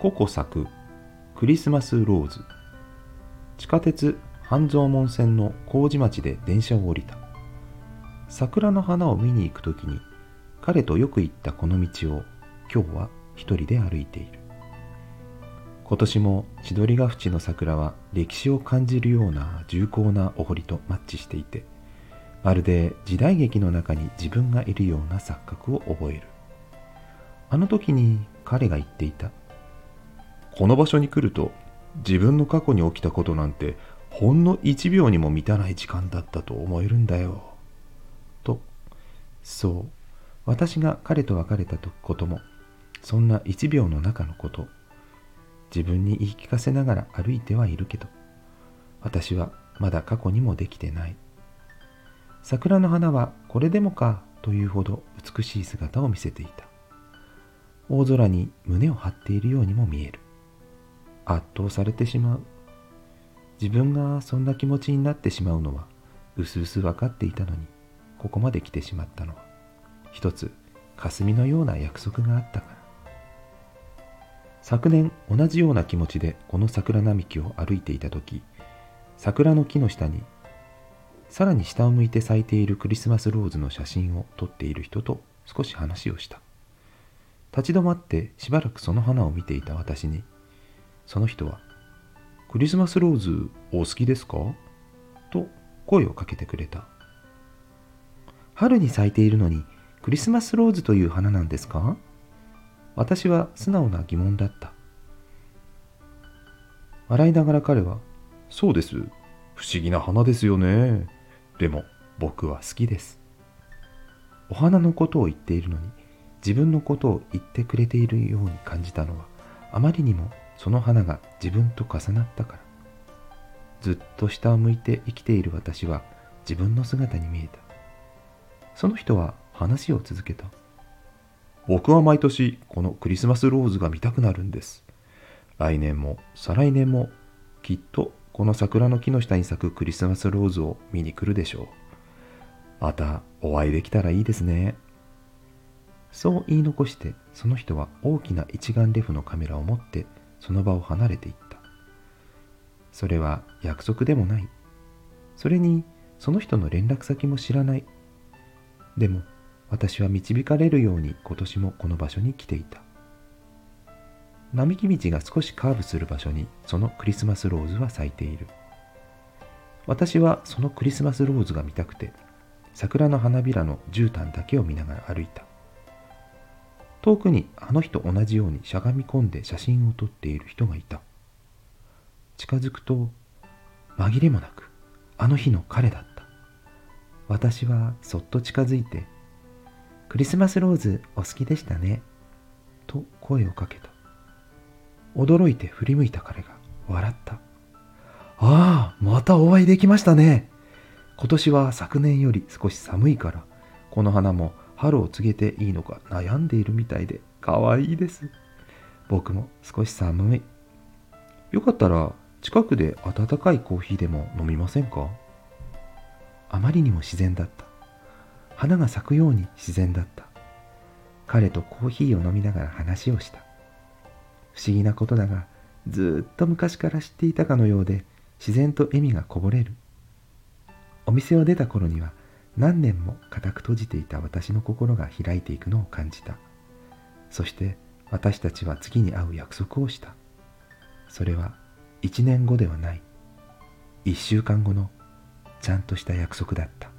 ココ咲くクリスマスローズ。地下鉄半蔵門線の麹町で電車を降りた。桜の花を見に行く時に彼とよく行ったこの道を今日は一人で歩いている。今年も千鳥ヶ淵の桜は歴史を感じるような重厚なお堀とマッチしていてまるで時代劇の中に自分がいるような錯覚を覚える。あの時に彼が言っていたこの場所に来ると自分の過去に起きたことなんてほんの一秒にも満たない時間だったと思えるんだよ。と、そう、私が彼と別れたことも、そんな一秒の中のこと、自分に言い聞かせながら歩いてはいるけど、私はまだ過去にもできてない。桜の花はこれでもかというほど美しい姿を見せていた。大空に胸を張っているようにも見える。圧倒されてしまう。自分がそんな気持ちになってしまうのは、うすうす分かっていたのに、ここまで来てしまったのは、一つ、霞のような約束があったから。昨年同じような気持ちでこの桜並木を歩いていた時桜の木の下にさらに下を向いて咲いているクリスマスローズの写真を撮っている人と少し話をした立ち止まってしばらくその花を見ていた私にその人は、クリスマスローズお好きですか？と声をかけてくれた。春に咲いているのにクリスマスローズという花なんですか？私は素直な疑問だった。笑いながら彼は、そうです。不思議な花ですよね。でも僕は好きです。お花のことを言っているのに自分のことを言ってくれているように感じたのはあまりにもその花が自分と重なったから。ずっと下を向いて生きている私は自分の姿に見えた。その人は話を続けた。僕は毎年このクリスマスローズが見たくなるんです。来年も再来年もきっとこの桜の木の下に咲くクリスマスローズを見に来るでしょう。またお会いできたらいいですね。そう言い残してその人は大きな一眼レフのカメラを持ってその場を離れていった。それは約束でもない。それにその人の連絡先も知らない。でも私は導かれるように今年もこの場所に来ていた。並木道が少しカーブする場所にそのクリスマスローズは咲いている。私はそのクリスマスローズが見たくて桜の花びらの絨毯だけを見ながら歩いた。遠くにあの日と同じようにしゃがみ込んで写真を撮っている人がいた。近づくと紛れもなくあの日の彼だった。私はそっと近づいて「クリスマスローズお好きでしたね」と声をかけた。驚いて振り向いた彼が笑った「ああまたお会いできましたね。今年は昨年より少し寒いからこの花も春を告げていいのか悩んでいるみたいで可愛いです。僕も少し寒い。よかったら近くで温かいコーヒーでも飲みませんか？あまりにも自然だった。花が咲くように自然だった。彼とコーヒーを飲みながら話をした。不思議なことだが、ずっと昔から知っていたかのようで自然と笑みがこぼれる。お店を出た頃には何年も固く閉じていた私の心が開いていくのを感じた。そして私たちは次に会う約束をした。それは1年後ではない。1週間後のちゃんとした約束だった。